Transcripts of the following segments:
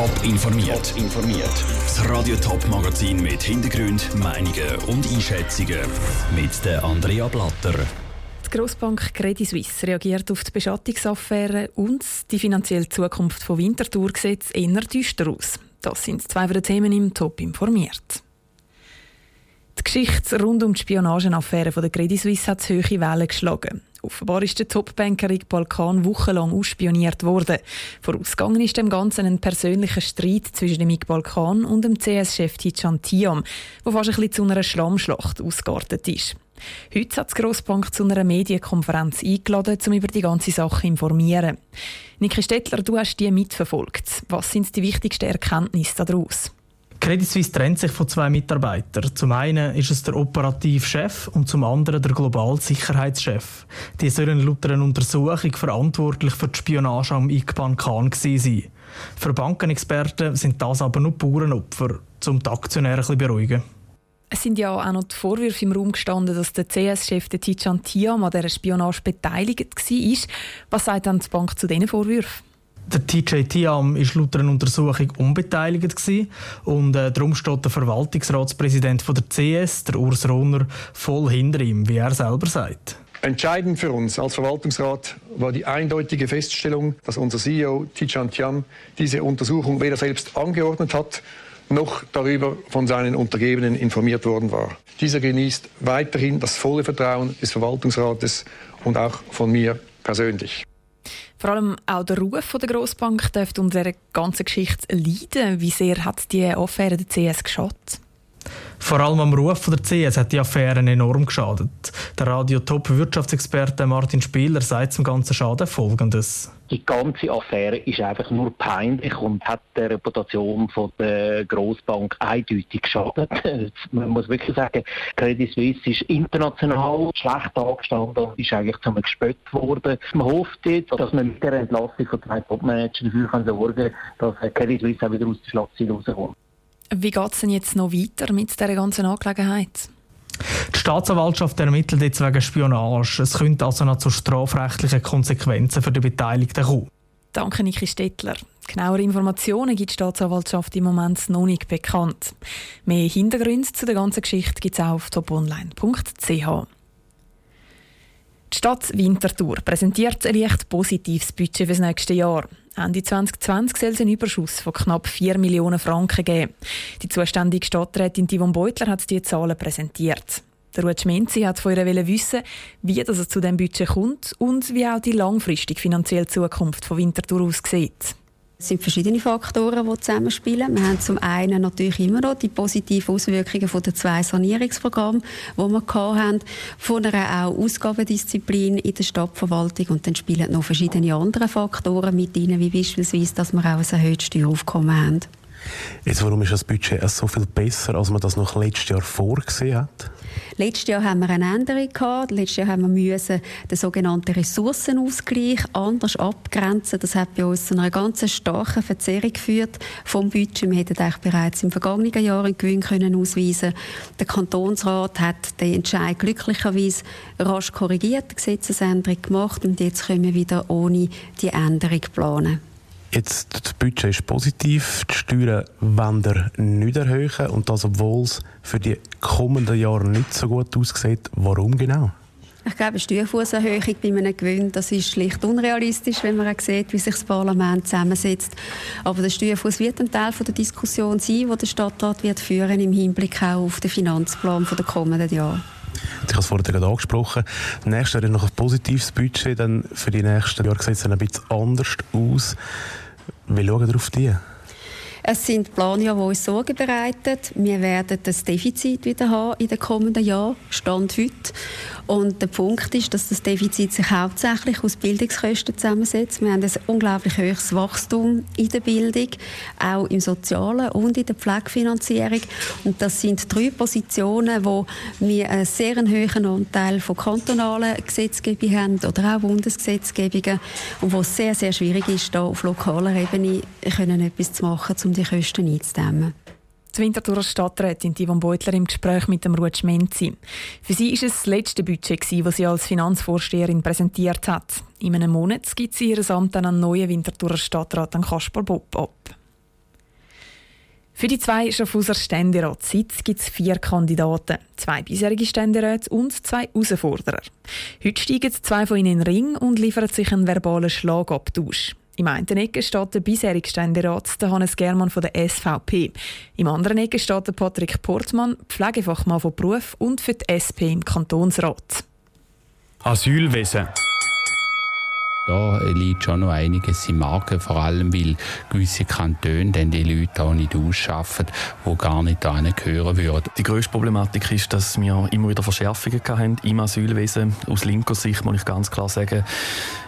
Top informiert. informiert. Das Radio Top Magazin mit Hintergrund, Meinungen und Einschätzungen mit der Andrea Blatter. Die Grossbank Credit Suisse reagiert auf die Beschattungsaffäre und die finanzielle Zukunft von Winterthur sieht eher düster aus. Das sind zwei der Themen im Top informiert. Die Geschichte rund um die Spionagenaffäre von der Credit Suisse hat hohe Wellen geschlagen. Offenbar ist der Top-Banker Rick Balkan wochenlang ausspioniert worden. Vorausgegangen ist dem Ganzen ein persönlicher Streit zwischen dem Mick Balkan und dem CS-Chef Tijan Tiam, der fast ein bisschen zu einer Schlammschlacht ausgeartet ist. Heute hat die Grossbank zu einer Medienkonferenz eingeladen, um über die ganze Sache zu informieren. Niki Stettler, du hast die mitverfolgt. Was sind die wichtigsten Erkenntnisse daraus? Credit Suisse trennt sich von zwei Mitarbeitern. Zum einen ist es der Operativchef und zum anderen der Globalsicherheitschef. Die sollen laut einer Untersuchung verantwortlich für die Spionage am Ikban Khan sein. Für Bankenexperten sind das aber nur Bauernopfer, um die Aktionäre ein beruhigen. Es sind ja auch noch die Vorwürfe im Raum gestanden, dass der CS-Chef Tijan Tiam an dieser Spionage beteiligt war. Was sagt dann die Bank zu diesen Vorwürfen? Der TJ Tiam war laut einer Untersuchung unbeteiligt und äh, darum steht der Verwaltungsratspräsident von der CS, der Urs Rohner, voll hinter ihm, wie er selber sagt. Entscheidend für uns als Verwaltungsrat war die eindeutige Feststellung, dass unser CEO Tijan Tiam diese Untersuchung weder selbst angeordnet hat, noch darüber von seinen Untergebenen informiert worden war. Dieser genießt weiterhin das volle Vertrauen des Verwaltungsrates und auch von mir persönlich. Vor allem auch der Ruf der Grossbank dürfte unter dieser ganzen Geschichte leiden. Wie sehr hat die Affäre der CS geschadet? Vor allem am Ruf der CS hat die Affäre enorm geschadet. Der Radio-Top-Wirtschaftsexperte Martin Spieler sagt zum ganzen Schaden Folgendes. Die ganze Affäre ist einfach nur peinlich und hat der Reputation von der Grossbank eindeutig geschadet. Man muss wirklich sagen, Credit Suisse ist international schlecht angestanden und ist eigentlich zum Gespött worden. Man hofft jetzt, dass man mit der Entlassung von zwei Topmanagern dafür sorgen kann, dass Credit Suisse auch wieder aus der Schlagzeile rauskommt. Wie geht es denn jetzt noch weiter mit dieser ganzen Angelegenheit? Die Staatsanwaltschaft ermittelt jetzt wegen Spionage. Es könnte also noch zu strafrechtlichen Konsequenzen für die Beteiligten kommen. Danke, Niki Stettler. Genauere Informationen gibt die Staatsanwaltschaft im Moment noch nicht bekannt. Mehr Hintergründe zu der ganzen Geschichte gibt es auch auf toponline.ch. Die Stadt Winterthur präsentiert ein leicht positives Budget für das nächste Jahr. Ende 2020 soll es einen Überschuss von knapp 4 Millionen Franken geben. Die zuständige Stadträtin Yvonne Beutler hat die Zahlen präsentiert. Der Ruud Schmenzi hat von ihr wissen, wie das zu diesem Budget kommt und wie auch die langfristige finanzielle Zukunft von Winterthur aussieht. Es sind verschiedene Faktoren, die zusammenspielen. Wir haben zum einen natürlich immer noch die positiven Auswirkungen von den zwei Sanierungsprogrammen, die wir hatten, von einer auch Ausgabendisziplin in der Stadtverwaltung und dann spielen noch verschiedene andere Faktoren mit rein, wie beispielsweise, dass wir auch ein erhöhtes Steueraufkommen haben. Jetzt, warum ist das Budget so viel besser, als man das noch letztes Jahr vorgesehen hat? Letztes Jahr haben wir eine Änderung gehabt. Letztes Jahr haben wir müssen den sogenannten Ressourcenausgleich anders abgrenzen. Das hat bei uns zu einer ganz starken Verzerrung geführt vom Budget. Wir hätten eigentlich bereits im vergangenen Jahr einen Gewinn können ausweisen. Der Kantonsrat hat den Entscheid glücklicherweise rasch korrigiert, die Gesetzesänderung gemacht und jetzt können wir wieder ohne die Änderung planen. Jetzt, das Budget ist positiv, die Steuern wollen wir nicht erhöhen und das, obwohl es für die kommenden Jahre nicht so gut aussieht. Warum genau? Ich glaube, eine Steuerfußerhöhung bei einem Gewinn, das ist schlicht unrealistisch, wenn man sieht, wie sich das Parlament zusammensetzt. Aber der Steuerfuß wird ein Teil der Diskussion sein, die der Stadtrat wird führen im Hinblick auch auf den Finanzplan der kommenden Jahre. Ich habe es vorhin gerade angesprochen. Nächstes Jahr noch ein positives Budget, dann für die nächsten Jahre sieht es ein bisschen anders aus. Wie schauen wir auf die? Es sind Planjahre, die uns Sorgen bereiten. Wir werden das Defizit wieder haben in den kommenden Jahren, Stand heute. Und der Punkt ist, dass das Defizit sich hauptsächlich aus Bildungskosten zusammensetzt. Wir haben ein unglaublich hohes Wachstum in der Bildung, auch im Sozialen und in der Pflegefinanzierung. Und das sind drei Positionen, wo wir einen sehr hohen Anteil von kantonalen Gesetzgebungen haben oder auch Bundesgesetzgebungen und wo es sehr, sehr schwierig ist, da auf lokaler Ebene können etwas zu machen, um die Kosten einzudämmen. Die Winterthurer Stadträtin Yvonne Beutler im Gespräch mit dem Ruud Schmenzi. Für sie ist es das letzte Budget, das sie als Finanzvorsteherin präsentiert hat. In einem Monat gibt sie ihr Amt an einen neuen Winterthurer Stadtrat, an Kaspar Bob, ab. Für die zwei Schaffhauser Ständeratssitze gibt es vier Kandidaten, zwei bisherige Ständeräte und zwei Herausforderer. Heute steigen zwei von ihnen in den Ring und liefern sich einen verbalen Schlagabtausch. Im einen Ecke steht der bisherige Ständerat, der Hannes Germann von der SVP. Im anderen Ecke steht der Patrick Portmann, Pflegefachmann von Beruf und für die SP im Kantonsrat. Asylwesen. Da liegt schon noch einiges im Magen, vor allem weil gewisse Kantone dann die Leute auch nicht ausschaffen, die gar nicht gehören würden. Die grösste Problematik ist, dass wir immer wieder Verschärfungen hatten im Asylwesen. Aus linker Sicht muss ich ganz klar sagen,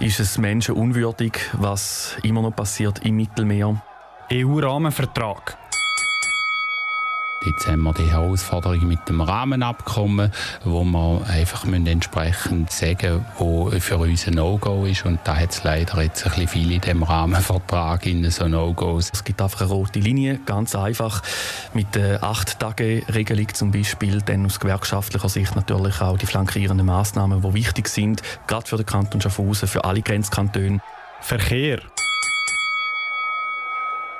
ist es menschenunwürdig, was immer noch passiert im Mittelmeer. EU-Rahmenvertrag. Jetzt haben wir die Herausforderung mit dem Rahmenabkommen, wo wir einfach entsprechend sagen wo für uns ein No-Go ist. Und da hat es leider jetzt ein bisschen viel in dem Rahmenvertrag in so No-Gos. Es gibt einfach eine rote Linie, ganz einfach. Mit der 8-Tage-Regelung zum Beispiel, dann aus gewerkschaftlicher Sicht natürlich auch die flankierenden Massnahmen, die wichtig sind, gerade für den Kanton Schaffhausen, für alle Grenzkantone. Verkehr.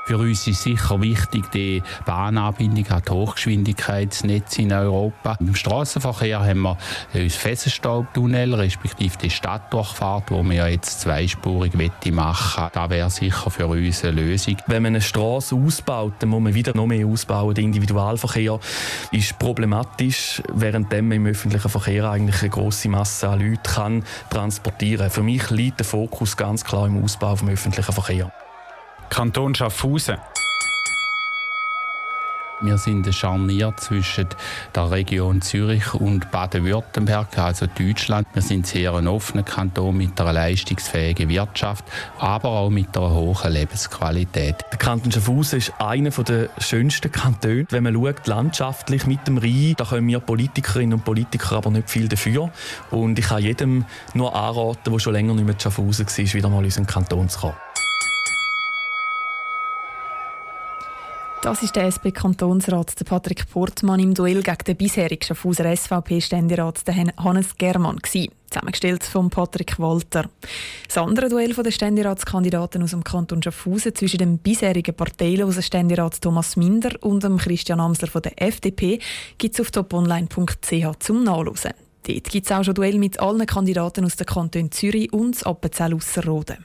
Für uns ist sicher wichtig die Bahnanbindung an die Hochgeschwindigkeitsnetze in Europa. Im Straßenverkehr haben wir das Fessenstaubtunnel, respektive die Stadtdurchfahrt, wo wir jetzt zweispurig machen wollen. Das wäre sicher für uns eine Lösung. Wenn man eine Straße ausbaut, dann muss man wieder noch mehr ausbauen. Der Individualverkehr ist problematisch, während man im öffentlichen Verkehr eigentlich eine grosse Masse an Leuten kann transportieren kann. Für mich liegt der Fokus ganz klar im Ausbau des öffentlichen Verkehrs. Kanton Schaffhausen. Wir sind ein Scharnier zwischen der Region Zürich und Baden-Württemberg, also Deutschland. Wir sind sehr ein offener Kanton mit einer leistungsfähigen Wirtschaft, aber auch mit einer hohen Lebensqualität. Der Kanton Schaffhausen ist einer der schönsten Kantone. Wenn man schaut, landschaftlich mit dem Rhein, da können wir Politikerinnen und Politiker aber nicht viel dafür. Und ich kann jedem nur anraten, der schon länger nicht mehr in Schaffhausen war, wieder mal in unseren Kanton zu kommen. Das ist der SP-Kantonsrat Patrick Portmann im Duell gegen den bisherigen Schaffhauser SVP-Ständerat Hannes Germann zusammengestellt von Patrick Walter. Das andere Duell der Ständeratskandidaten aus dem Kanton Schaffhausen zwischen dem bisherigen parteilosen Ständerat Thomas Minder und dem Christian Amsler von der FDP gibt es auf toponline.ch zum Nachlesen. Dort gibt es auch schon Duell mit allen Kandidaten aus den Kantonen Zürich und Appenzell-Ausserrhoden.